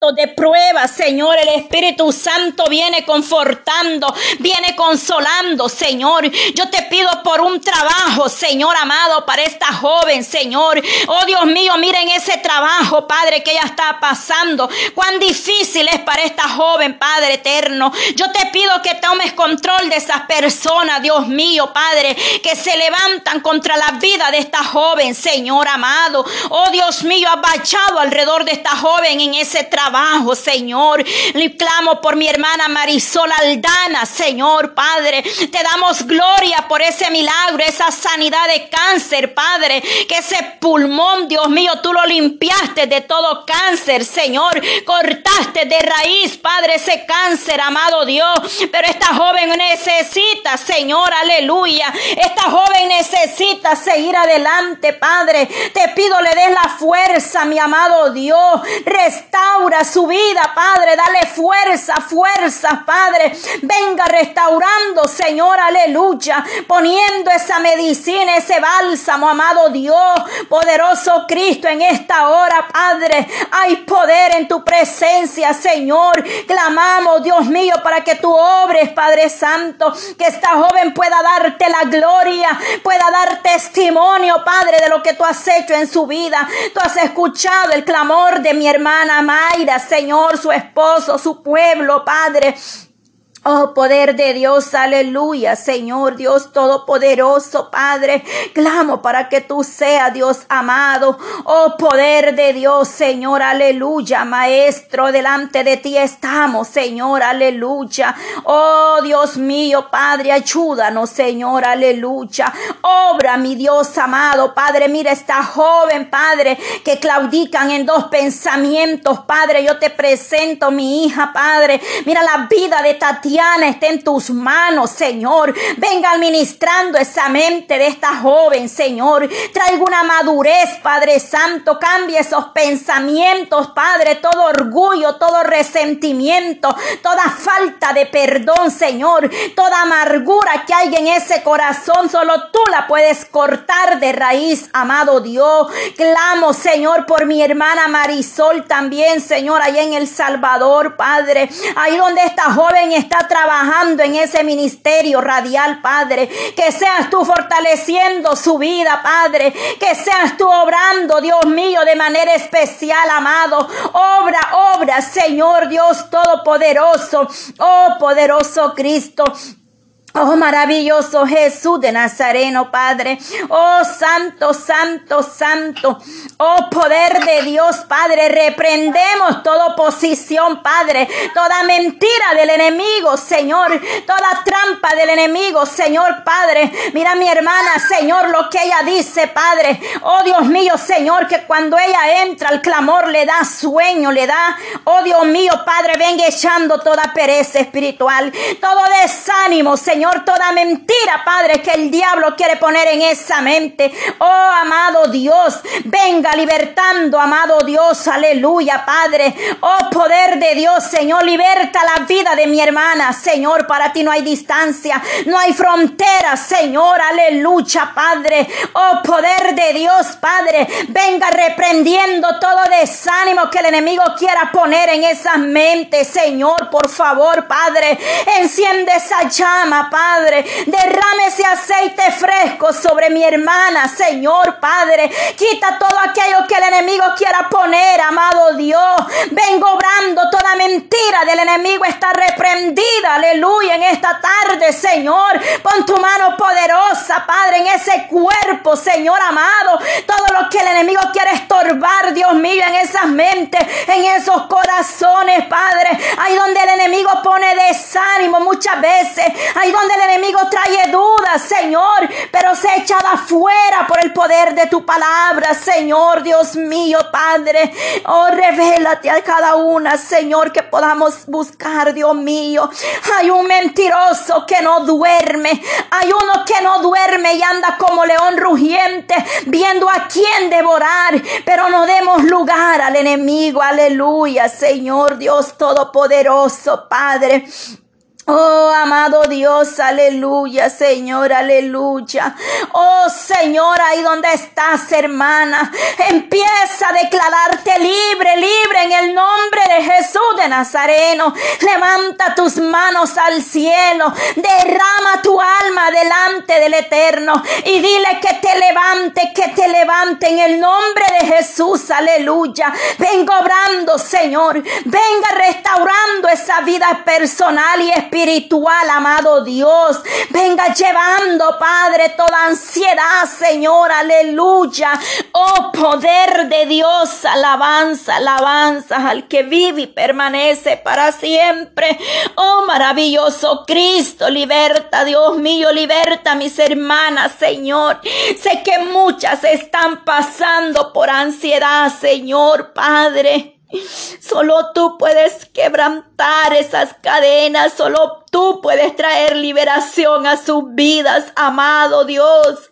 de prueba, Señor. El Espíritu Santo viene confortando, viene consolando, Señor. Yo te pido por un trabajo, Señor amado, para esta joven, Señor. Oh Dios mío, miren ese trabajo, Padre, que ella está pasando. Cuán difícil es para esta joven, Padre eterno. Yo te pido que tomes control de esas personas, Dios mío, Padre, que se levantan contra la vida de esta joven, Señor amado. Oh Dios mío, abachado alrededor de esta joven en ese trabajo Señor. Le clamo por mi hermana Marisol Aldana, Señor, Padre. Te damos gloria por ese milagro, esa sanidad de cáncer, Padre. Que ese pulmón, Dios mío, tú lo limpiaste de todo cáncer, Señor. Cortaste de raíz, Padre, ese cáncer, amado Dios. Pero esta joven necesita, Señor, aleluya. Esta joven necesita seguir adelante, Padre. Te pido le des la fuerza, mi amado Dios. Restaura su vida, Padre. Dale fuerza, fuerza, Padre. Venga restaurando, Señor, aleluya. Poniendo esa medicina, ese bálsamo, amado Dios. Poderoso Cristo, en esta hora, Padre. Hay poder en tu presencia, Señor. Clamamos, Dios mío, para que tú obres, Padre Santo. Que esta joven pueda darte la gloria, pueda dar testimonio, Padre, de lo que tú has hecho en su vida. Tú has escuchado el clamor de mi hermana Mayra. Señor, su esposo, su pueblo, Padre. Oh, poder de Dios, aleluya, Señor Dios Todopoderoso, Padre, clamo para que tú seas Dios amado. Oh, poder de Dios, Señor, aleluya, Maestro, delante de ti estamos, Señor, aleluya. Oh, Dios mío, Padre, ayúdanos, Señor, aleluya. Obra, mi Dios amado, Padre, mira esta joven, Padre, que claudican en dos pensamientos, Padre, yo te presento mi hija, Padre, mira la vida de Tatiana Tatiana esté en tus manos, Señor. Venga administrando esa mente de esta joven, Señor. Traiga una madurez, Padre Santo. Cambie esos pensamientos, Padre. Todo orgullo, todo resentimiento, toda falta de perdón, Señor. Toda amargura que hay en ese corazón, solo tú la puedes cortar de raíz, amado Dios. Clamo, Señor, por mi hermana Marisol también, Señor, allá en El Salvador, Padre. Ahí donde esta joven está trabajando en ese ministerio radial, Padre. Que seas tú fortaleciendo su vida, Padre. Que seas tú obrando, Dios mío, de manera especial, amado. Obra, obra, Señor Dios Todopoderoso. Oh, poderoso Cristo. Oh, maravilloso Jesús de Nazareno, Padre. Oh, santo, santo, santo. Oh, poder de Dios, Padre. Reprendemos toda oposición, Padre. Toda mentira del enemigo, Señor. Toda trampa del enemigo, Señor, Padre. Mira mi hermana, Señor, lo que ella dice, Padre. Oh, Dios mío, Señor, que cuando ella entra, el clamor le da sueño, le da. Oh, Dios mío, Padre, venga echando toda pereza espiritual. Todo desánimo, Señor toda mentira, Padre, que el diablo quiere poner en esa mente. Oh, amado Dios, venga libertando, amado Dios, aleluya, Padre. Oh, poder de Dios, Señor, liberta la vida de mi hermana, Señor, para ti no hay distancia, no hay frontera, Señor, aleluya, Padre. Oh, poder de Dios, Padre, venga reprendiendo todo desánimo que el enemigo quiera poner en esa mente, Señor, por favor, Padre, enciende esa llama, Padre. Derrame ese aceite fresco sobre mi hermana, Señor Padre. Quita todo aquello que el enemigo quiera poner, amado Dios. Vengo obrando toda mentira del enemigo está reprendida, aleluya, en esta tarde, Señor. Pon tu mano poderosa, Padre, en ese cuerpo, Señor amado. Todo lo que el enemigo quiere estorbar, Dios mío, en esas mentes, en esos corazones, Padre. Ahí donde el enemigo pone desánimo muchas veces. Ahí el enemigo trae dudas, Señor, pero se echada afuera por el poder de tu palabra, Señor, Dios mío, Padre. Oh, revélate a cada una, Señor, que podamos buscar, Dios mío. Hay un mentiroso que no duerme, hay uno que no duerme y anda como león rugiente, viendo a quién devorar, pero no demos lugar al enemigo, aleluya, Señor, Dios Todopoderoso, Padre. Oh, amado Dios, aleluya, Señor, aleluya. Oh, Señor, ahí donde estás, hermana, empieza a declararte libre, libre en el nombre de Jesús de Nazareno. Levanta tus manos al cielo, derrama tu alma delante del Eterno y dile que te levante, que te levante en el nombre de Jesús, aleluya. Venga obrando, Señor, venga restaurando esa vida personal y espiritual espiritual, amado Dios. Venga llevando, Padre, toda ansiedad, Señor, aleluya. Oh, poder de Dios, alabanza, alabanza al que vive y permanece para siempre. Oh, maravilloso Cristo, liberta, Dios mío, liberta a mis hermanas, Señor. Sé que muchas están pasando por ansiedad, Señor, Padre. Solo tú puedes quebrantar esas cadenas, solo Tú puedes traer liberación a sus vidas, amado Dios.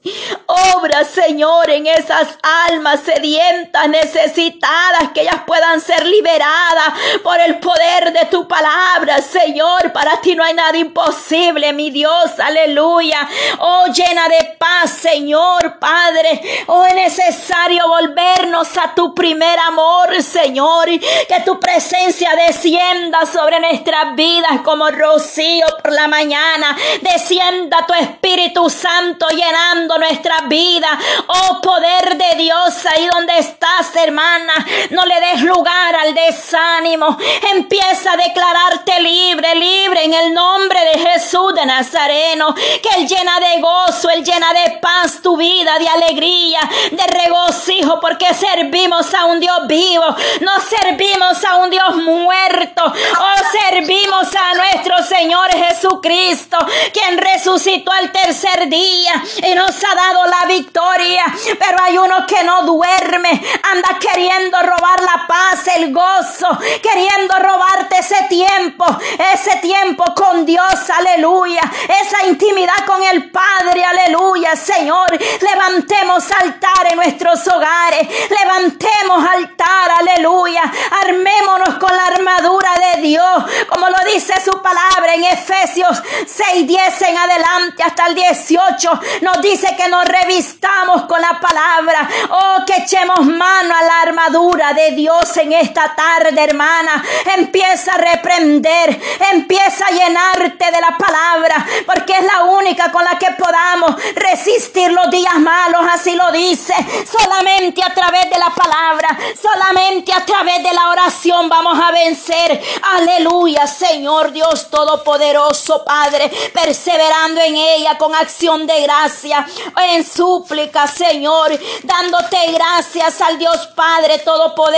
Obra, Señor, en esas almas sedientas, necesitadas, que ellas puedan ser liberadas por el poder de tu palabra, Señor. Para ti no hay nada imposible, mi Dios, aleluya. Oh, llena de paz, Señor, Padre. Oh, es necesario volvernos a tu primer amor, Señor. Que tu presencia descienda sobre nuestras vidas como rocío por la mañana. Descienda tu Espíritu Santo llenando nuestra vida. Oh poder de Dios, ahí donde estás, hermana. No le des lugar al desánimo. Empieza a declararte libre, libre en el nombre de Jesús de Nazareno. Que Él llena de gozo, Él llena de paz tu vida, de alegría, de regocijo, porque servimos a un Dios vivo. No servimos a un Dios muerto. Oh, servimos a nuestro Señor Jesucristo, quien resucitó al tercer día y nos ha dado la victoria. Pero hay uno que no duerme, anda queriendo robar la paz, el gozo, queriendo robarte ese tiempo, ese tiempo con Dios, aleluya, esa intimidad con el Padre, aleluya, Señor. Levantemos altar en nuestros hogares, levantemos altar, aleluya, armémonos con la armadura de Dios, como lo dice su palabra en Efesios 6, 10 en adelante hasta el 18 nos dice que nos revistamos con la palabra. Oh, que echemos mano a la armadura de Dios en esta tarde, hermana. Empieza a reprender, empieza a llenarte de la palabra, porque es la única con la que podamos resistir los días malos, así lo dice. Solamente a través de la palabra, solamente a través de la oración vamos a vencer. Aleluya, Señor Dios Todopoderoso poderoso, Padre, perseverando en ella con acción de gracia, en súplica, Señor, dándote gracias al Dios Padre Todopoderoso,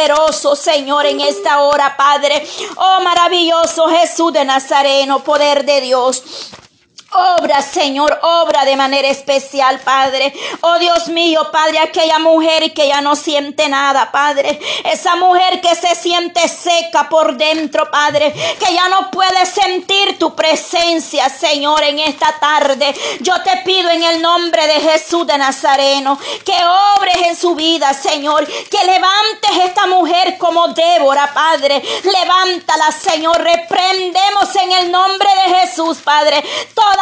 Señor, en esta hora, Padre. Oh, maravilloso Jesús de Nazareno, poder de Dios. Obra, Señor, obra de manera especial, Padre. Oh Dios mío, Padre, aquella mujer que ya no siente nada, Padre. Esa mujer que se siente seca por dentro, Padre. Que ya no puede sentir tu presencia, Señor, en esta tarde. Yo te pido en el nombre de Jesús de Nazareno que obres en su vida, Señor. Que levantes esta mujer como Débora, Padre. Levántala, Señor. Reprendemos en el nombre de Jesús, Padre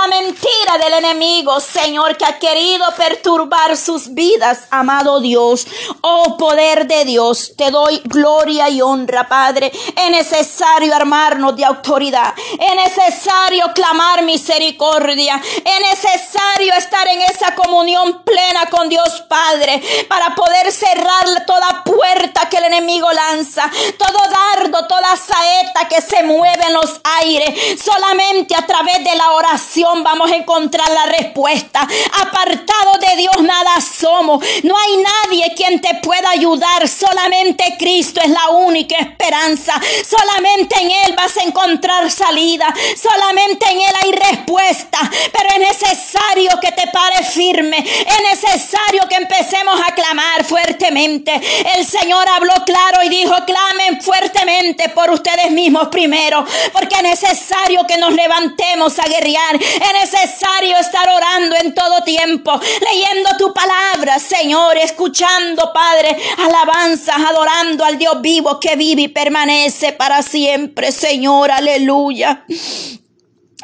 mentira del enemigo, Señor, que ha querido perturbar sus vidas, amado Dios. Oh poder de Dios, te doy gloria y honra, Padre. Es necesario armarnos de autoridad. Es necesario clamar misericordia. Es necesario estar en esa comunión plena con Dios Padre para poder cerrar toda puerta que el enemigo lanza, todo dardo, toda saeta que se mueve en los aires, solamente a través de la oración vamos a encontrar la respuesta. Apartado de Dios nada somos. No hay nadie quien te pueda ayudar. Solamente Cristo es la única esperanza. Solamente en Él vas a encontrar salida. Solamente en Él hay respuesta. Pero es necesario que te pares firme. Es necesario que empecemos a clamar fuertemente. El Señor habló claro y dijo, clamen fuertemente por ustedes mismos primero. Porque es necesario que nos levantemos a guerrear. Es necesario estar orando en todo tiempo, leyendo tu palabra, Señor, escuchando, Padre, alabanzas, adorando al Dios vivo que vive y permanece para siempre, Señor, aleluya.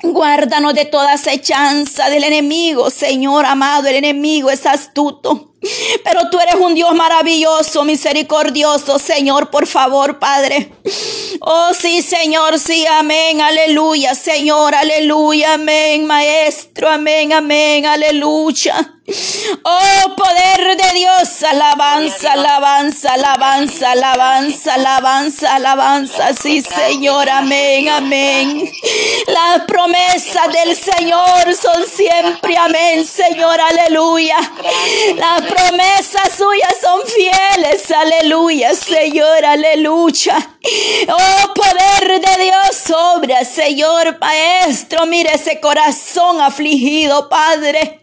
Guárdanos de toda acechanza del enemigo, Señor amado. El enemigo es astuto. Pero tú eres un Dios maravilloso, misericordioso, Señor, por favor, Padre. Oh, sí, Señor, sí, amén, aleluya, Señor, aleluya, amén, Maestro, amén, amén, aleluya. Oh, poder de Dios, alabanza, alabanza, alabanza, alabanza, alabanza, alabanza. Sí, Señor, amén, amén. Las promesas del Señor son siempre, amén, Señor, aleluya. Las promesas suyas son fieles, aleluya, Señor, aleluya. Oh, poder de Dios obra, Señor, Maestro, mire ese corazón afligido, Padre.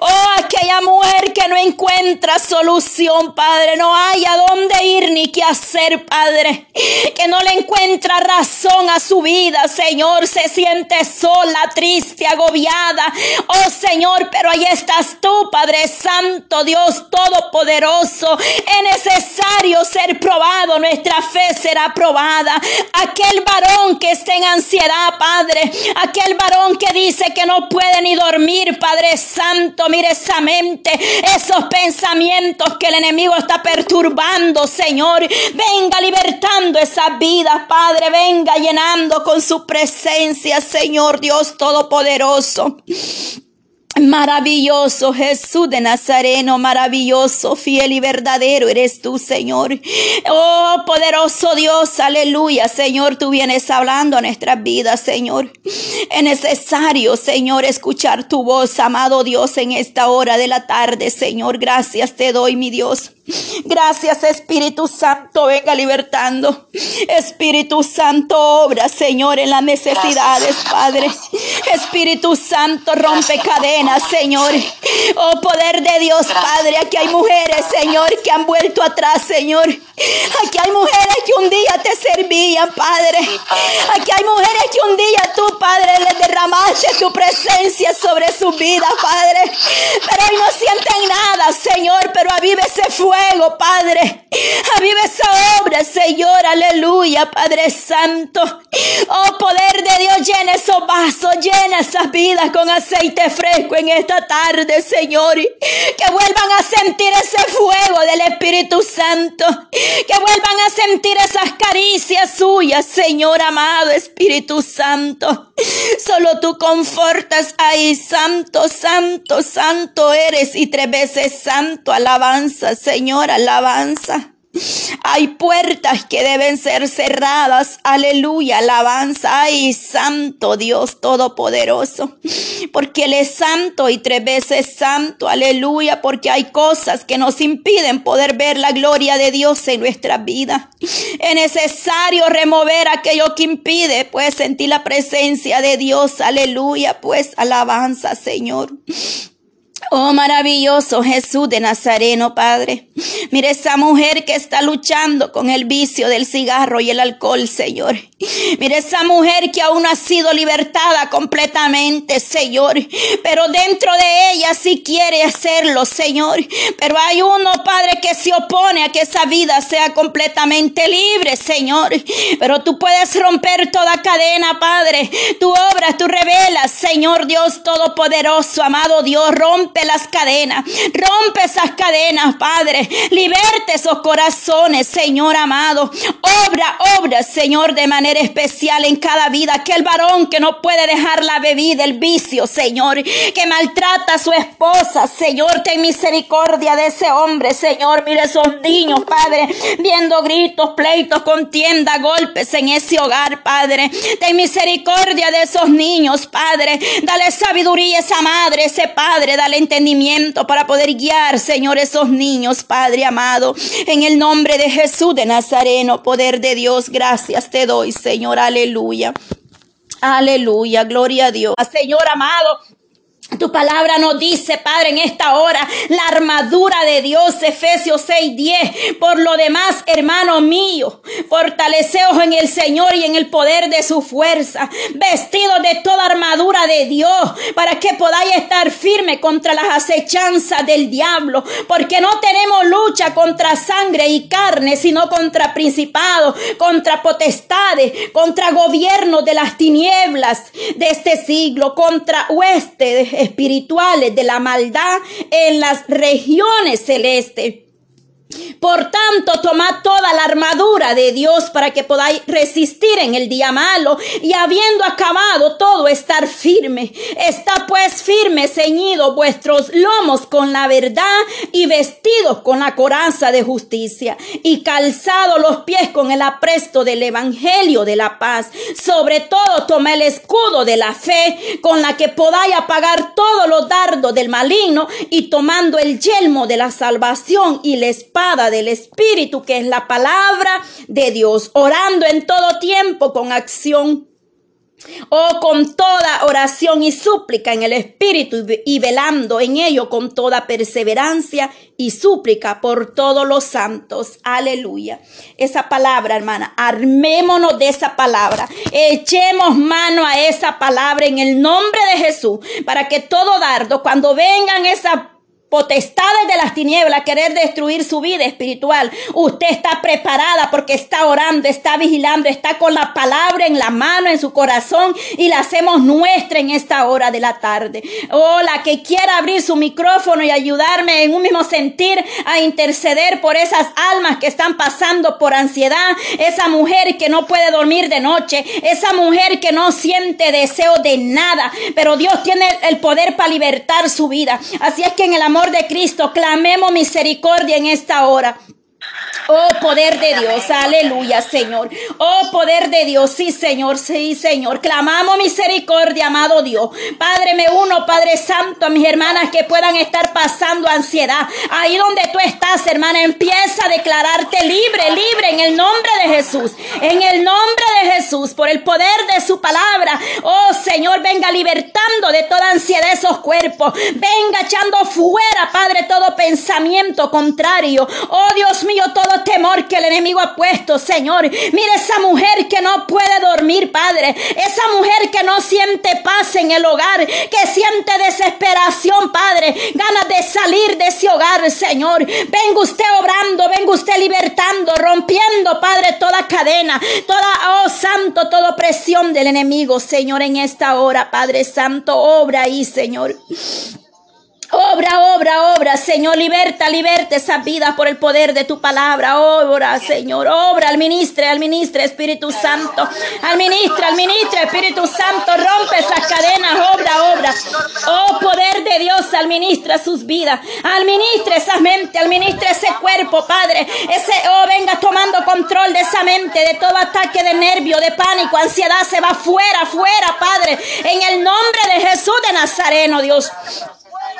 Oh, aquella mujer que no encuentra solución, Padre, no hay a dónde ir ni qué hacer, Padre, que no le encuentra razón a su vida, Señor, se siente sola, triste, agobiada, oh Señor, pero ahí estás tú, Padre Santo, Dios Todopoderoso, es necesario ser probado, nuestra fe será probada, aquel varón que está en ansiedad, Padre, aquel varón que dice que no puede ni dormir, Padre Santo, mire esa mente, esos pensamientos que el enemigo está perturbando, Señor. Venga libertando esas vidas, Padre. Venga llenando con su presencia, Señor Dios Todopoderoso. Maravilloso Jesús de Nazareno, maravilloso, fiel y verdadero eres tú, Señor. Oh, poderoso Dios, aleluya, Señor, tú vienes hablando a nuestras vidas, Señor. Es necesario, Señor, escuchar tu voz, amado Dios, en esta hora de la tarde, Señor. Gracias te doy, mi Dios. Gracias Espíritu Santo, venga libertando. Espíritu Santo, obra, Señor, en las necesidades, Padre. Espíritu Santo, rompe cadenas, Señor. Oh, poder de Dios, Padre. Aquí hay mujeres, Señor, que han vuelto atrás, Señor. Aquí hay mujeres que un día te servían, Padre. Aquí hay mujeres que un día tú, Padre, le derramaste tu presencia sobre su vida, Padre. Pero hoy no sienten nada, Señor, pero avive ese fuego, Padre. Avive esa obra, Señor, aleluya, Padre Santo. Oh, poder de Dios, llena esos vasos, llena esas vidas con aceite fresco en esta tarde, Señor. Que vuelvan a sentir ese fuego del Espíritu Santo que vuelvan a sentir esas caricias suyas, Señor amado Espíritu Santo. Solo tú confortas ahí, santo, santo, santo eres y tres veces santo, alabanza, Señor, alabanza. Hay puertas que deben ser cerradas. Aleluya, alabanza. Ay, santo Dios Todopoderoso. Porque Él es santo y tres veces santo. Aleluya, porque hay cosas que nos impiden poder ver la gloria de Dios en nuestra vida. Es necesario remover aquello que impide, pues sentir la presencia de Dios. Aleluya, pues alabanza, Señor. Oh maravilloso Jesús de Nazareno, Padre. Mire esa mujer que está luchando con el vicio del cigarro y el alcohol, Señor. Mire esa mujer que aún ha sido libertada completamente, Señor. Pero dentro de ella sí quiere hacerlo, Señor. Pero hay uno, Padre, que se opone a que esa vida sea completamente libre, Señor. Pero tú puedes romper toda cadena, Padre. Tu obra, tú revelas, Señor Dios Todopoderoso, amado Dios, rompe las cadenas, rompe esas cadenas, Padre, liberte esos corazones, Señor amado. Obra, obra, Señor, de manera especial en cada vida. Aquel varón que no puede dejar la bebida, el vicio, Señor, que maltrata a su esposa, Señor, ten misericordia de ese hombre, Señor. Mire esos niños, Padre, viendo gritos, pleitos, contienda, golpes en ese hogar, Padre. Ten misericordia de esos niños, Padre. Dale sabiduría a esa madre, ese padre, dale entendimiento para poder guiar, Señor, esos niños, Padre amado. En el nombre de Jesús de Nazareno, poder de Dios, gracias te doy, Señor, aleluya. Aleluya, gloria a Dios. Señor amado, Tu palabra nos dice, Padre, en esta hora, la armadura de Dios, Efesios 6, 10. Por lo demás, hermano mío, fortaleceos en el Señor y en el poder de su fuerza, vestidos de toda armadura de Dios, para que podáis estar firme contra las acechanzas del diablo, porque no tenemos lucha contra sangre y carne, sino contra principados, contra potestades, contra gobiernos de las tinieblas de este siglo, contra huestes espirituales de la maldad en las regiones celestes. Por tanto, tomad toda la armadura de Dios para que podáis resistir en el día malo y habiendo acabado todo estar firme. Está pues firme, ceñido vuestros lomos con la verdad y vestidos con la coraza de justicia y calzado los pies con el apresto del evangelio de la paz. Sobre todo, toma el escudo de la fe con la que podáis apagar todos los dardos del maligno y tomando el yelmo de la salvación y la espada del Espíritu, que es la palabra de Dios, orando en todo tiempo con acción o con toda oración y súplica en el Espíritu y velando en ello con toda perseverancia y súplica por todos los santos. Aleluya. Esa palabra, hermana, armémonos de esa palabra. Echemos mano a esa palabra en el nombre de Jesús para que todo dardo, cuando vengan esa potestades de las tinieblas querer destruir su vida espiritual. Usted está preparada porque está orando, está vigilando, está con la palabra en la mano, en su corazón y la hacemos nuestra en esta hora de la tarde. Oh, que quiera abrir su micrófono y ayudarme en un mismo sentir a interceder por esas almas que están pasando por ansiedad, esa mujer que no puede dormir de noche, esa mujer que no siente deseo de nada, pero Dios tiene el poder para libertar su vida. Así es que en el amor de Cristo, clamemos misericordia en esta hora. Oh poder de Dios, aleluya Señor. Oh poder de Dios, sí Señor, sí Señor. Clamamos misericordia, amado Dios. Padre, me uno, Padre Santo, a mis hermanas que puedan estar pasando ansiedad. Ahí donde tú estás, hermana, empieza a declararte libre, libre en el nombre de Jesús. En el nombre de Jesús, por el poder de su palabra. Oh Señor, venga libertando de toda ansiedad esos cuerpos. Venga echando fuera, Padre, todo pensamiento contrario. Oh Dios mío, todo temor que el enemigo ha puesto, Señor. Mire esa mujer que no puede dormir, Padre. Esa mujer que no siente paz en el hogar, que siente desesperación, Padre. Ganas de salir de ese hogar, Señor. Venga usted obrando, venga usted libertando, rompiendo, Padre, toda cadena, toda, oh Santo, toda opresión del enemigo, Señor, en esta hora, Padre Santo, obra ahí, Señor. Obra, obra, obra, Señor, liberta, liberta esa vida por el poder de tu palabra. Obra, Señor, obra al ministro, al ministro, Espíritu Santo. Al ministro, al ministro, Espíritu Santo, rompe esas cadenas, obra, obra. Oh, poder de Dios, al ministro sus vidas. Al ministro esa mente, al ese cuerpo, Padre. Ese, oh, venga tomando control de esa mente, de todo ataque de nervio, de pánico, ansiedad, se va fuera, fuera, Padre. En el nombre de Jesús de Nazareno, Dios.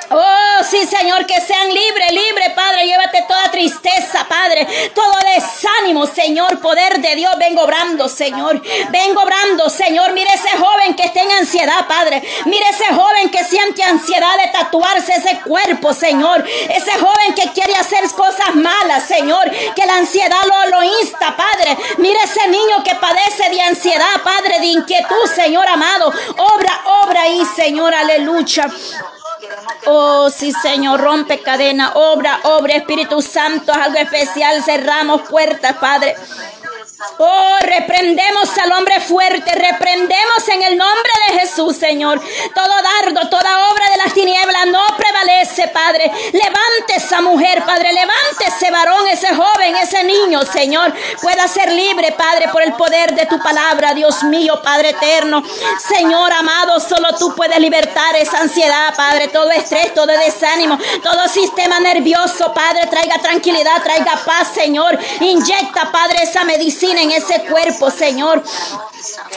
Oh, sí, Señor, que sean libres, libres, Padre. Llévate toda tristeza, Padre. Todo desánimo, Señor. Poder de Dios, vengo obrando, Señor. Vengo obrando, Señor. Mire ese joven que está en ansiedad, Padre. Mire ese joven que siente ansiedad de tatuarse ese cuerpo, Señor. Ese joven que quiere hacer cosas malas, Señor. Que la ansiedad lo, lo insta, Padre. Mire ese niño que padece de ansiedad, Padre, de inquietud, Señor amado. Obra, obra ahí, Señor. Aleluya. Oh, sí, Señor, rompe cadena, obra, obra, Espíritu Santo, algo especial, cerramos puertas, Padre. Oh, reprendemos al hombre fuerte, reprendemos en el nombre de Jesús, Señor. Todo dardo, toda obra de las tinieblas no Padre. Levante esa mujer, Padre, levante ese varón, ese joven, ese niño, Señor. Pueda ser libre, Padre, por el poder de tu palabra, Dios mío, Padre eterno. Señor amado, solo tú puedes libertar esa ansiedad, Padre, todo estrés, todo desánimo, todo sistema nervioso, Padre, traiga tranquilidad, traiga paz, Señor. Inyecta, Padre, esa medicina en ese cuerpo, Señor.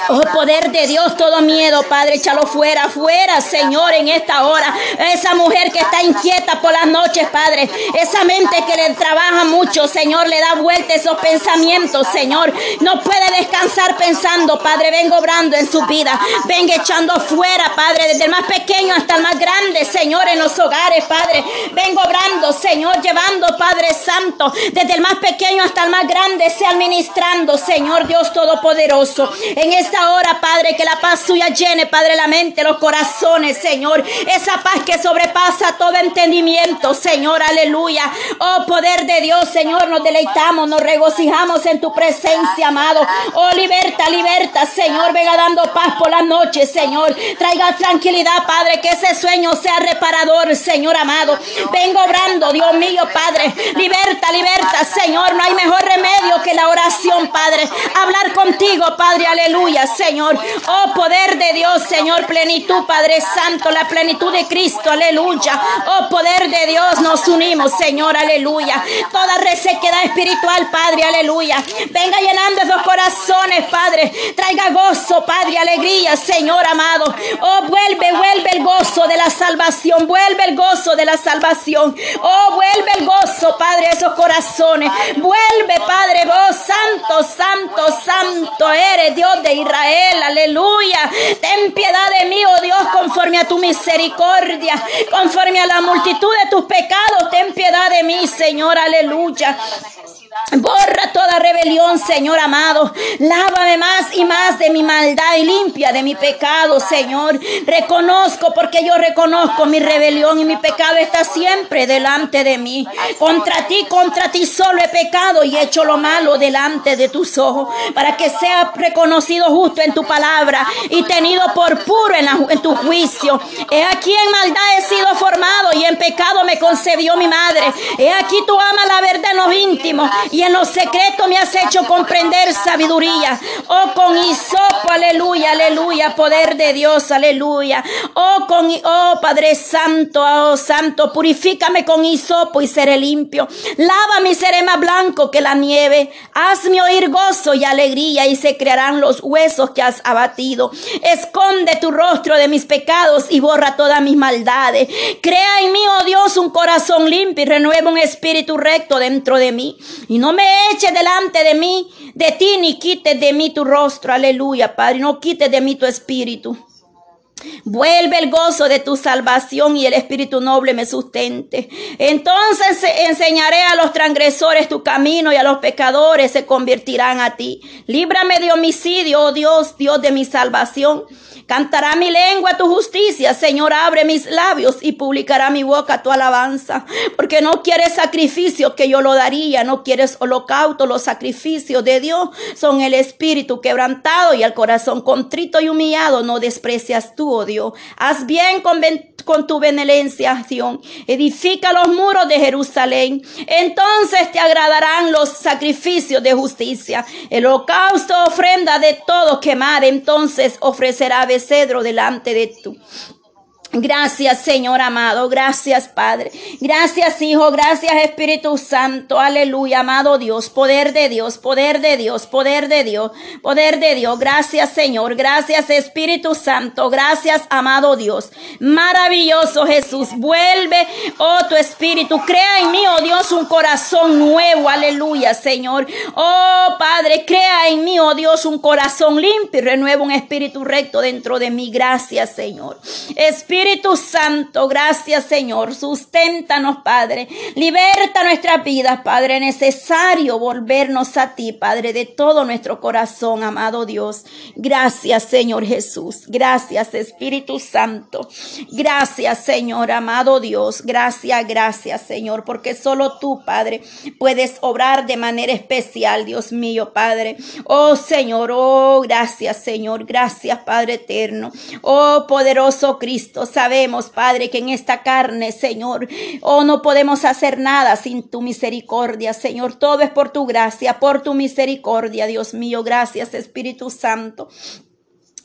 Oh, poder de Dios, todo miedo, Padre, échalo fuera, fuera, Señor, en esta hora. Esa mujer que está inquieta por las noches, Padre. Esa mente que le trabaja mucho, Señor, le da vuelta esos pensamientos, Señor. No puede descansar pensando, Padre. Vengo obrando en su vida. Venga echando fuera, Padre, desde el más pequeño hasta el más grande, Señor, en los hogares, Padre. Vengo obrando, Señor, llevando, Padre Santo, desde el más pequeño hasta el más grande, sea administrando, Señor Dios Todopoderoso. En esta hora, Padre, que la paz suya llene, Padre, la mente, los corazones, Señor. Esa paz que sobrepasa todo entendimiento, Señor, aleluya. Oh, poder de Dios, Señor, nos deleitamos, nos regocijamos en tu presencia, amado. Oh, liberta, liberta, Señor, venga dando paz por las noches, Señor. Traiga tranquilidad, Padre, que ese sueño sea reparador, Señor amado. Vengo obrando, Dios mío, Padre. Liberta, liberta, Señor. No hay mejor remedio que la oración, Padre. Hablar contigo, Padre, aleluya, Señor. Oh, poder de Dios, Señor, plenitud, Padre Santo, la plenitud de Cristo, aleluya. Oh, poder de Dios, nos unimos, Señor, aleluya. Toda resequedad espiritual, Padre, aleluya. Venga llenando esos corazones, Padre. Traiga gozo, Padre, alegría, Señor amado. Oh, vuelve, vuelve el gozo de la salvación. Vuelve el gozo de la salvación. Oh, vuelve el gozo, Padre, esos corazones. Vuelve, Padre, vos, santo, santo, santo eres Dios de Israel. Aleluya. Ten piedad de mí, oh Dios, conforme a tu misericordia, conforme a la multitud de tus pecados. Ten piedad de mí, Señor. Aleluya. Borra toda rebelión, Señor amado. Lávame más y más de mi maldad y limpia de mi pecado, Señor. Reconozco porque yo reconozco mi rebelión y mi pecado está siempre delante de mí. Contra ti, contra ti solo he pecado y he hecho lo malo delante de tus ojos para que sea reconocido justo en tu palabra y tenido por puro en, en tu juicio. He aquí en maldad he sido formado y en pecado me concebió mi madre. He aquí tú amas la verdad en los íntimos y en lo secreto me has hecho comprender sabiduría. Oh, con hisopo, aleluya, aleluya, poder de Dios, aleluya. Oh, con, oh, Padre Santo, oh, Santo, purifícame con hisopo y seré limpio. Lávame y seré más blanco que la nieve. Hazme oír gozo y alegría y se crearán los huesos que has abatido. Esconde tu rostro de mis pecados y borra todas mis maldades. Crea en mí, oh Dios, un corazón limpio y renueva un espíritu recto dentro de mí. Y no me eches delante de mí, de ti, ni quites de mí tu rostro. Aleluya, Padre. No quites de mí tu espíritu. Vuelve el gozo de tu salvación y el espíritu noble me sustente. Entonces enseñaré a los transgresores tu camino y a los pecadores se convertirán a ti. Líbrame de homicidio, oh Dios, Dios de mi salvación. Cantará mi lengua tu justicia, Señor, abre mis labios y publicará mi boca tu alabanza. Porque no quieres sacrificio que yo lo daría, no quieres holocausto, los sacrificios de Dios son el espíritu quebrantado y el corazón contrito y humillado, no desprecias tú, Dios. Haz bien con, tu benevolencia, Sion. Edifica los muros de Jerusalén. Entonces te agradarán los sacrificios de justicia. El holocausto, ofrenda de todo quemar, entonces ofrecerá cedro delante de tú. Gracias Señor amado, gracias Padre, gracias Hijo, gracias Espíritu Santo, aleluya, amado Dios, poder de Dios, poder de Dios, poder de Dios, poder de Dios, gracias Señor, gracias Espíritu Santo, gracias amado Dios, maravilloso Jesús, vuelve, oh tu Espíritu, crea en mí, oh Dios, un corazón nuevo, aleluya Señor, oh Padre, crea en mí, oh Dios, un corazón limpio y renueva un espíritu recto dentro de mí, gracias Señor, Espíritu Espíritu Santo, gracias Señor, susténtanos Padre, liberta nuestras vidas Padre, necesario volvernos a ti Padre de todo nuestro corazón, amado Dios. Gracias Señor Jesús, gracias Espíritu Santo, gracias Señor, amado Dios, gracias, gracias Señor, porque solo tú Padre puedes obrar de manera especial, Dios mío Padre. Oh Señor, oh gracias Señor, gracias Padre eterno, oh poderoso Cristo sabemos, Padre, que en esta carne, Señor, oh, no podemos hacer nada sin tu misericordia, Señor. Todo es por tu gracia, por tu misericordia, Dios mío. Gracias, Espíritu Santo.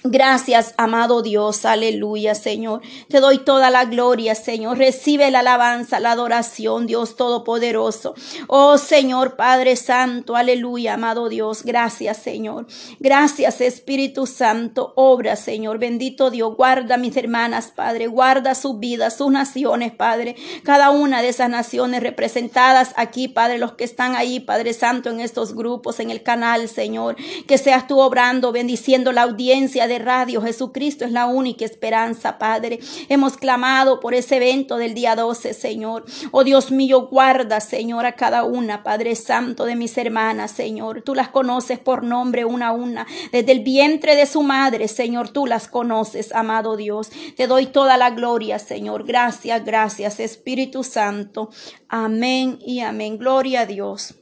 Gracias, amado Dios, aleluya, Señor. Te doy toda la gloria, Señor. Recibe la alabanza, la adoración, Dios Todopoderoso. Oh Señor, Padre Santo, aleluya, amado Dios. Gracias, Señor. Gracias, Espíritu Santo. Obra, Señor. Bendito Dios. Guarda mis hermanas, Padre. Guarda sus vidas, sus naciones, Padre. Cada una de esas naciones representadas aquí, Padre. Los que están ahí, Padre Santo, en estos grupos, en el canal, Señor. Que seas tú obrando, bendiciendo la audiencia radio. Jesucristo es la única esperanza, Padre. Hemos clamado por ese evento del día 12, Señor. Oh Dios mío, guarda, Señor, a cada una, Padre Santo, de mis hermanas, Señor. Tú las conoces por nombre una a una. Desde el vientre de su madre, Señor, tú las conoces, amado Dios. Te doy toda la gloria, Señor. Gracias, gracias, Espíritu Santo. Amén y amén. Gloria a Dios.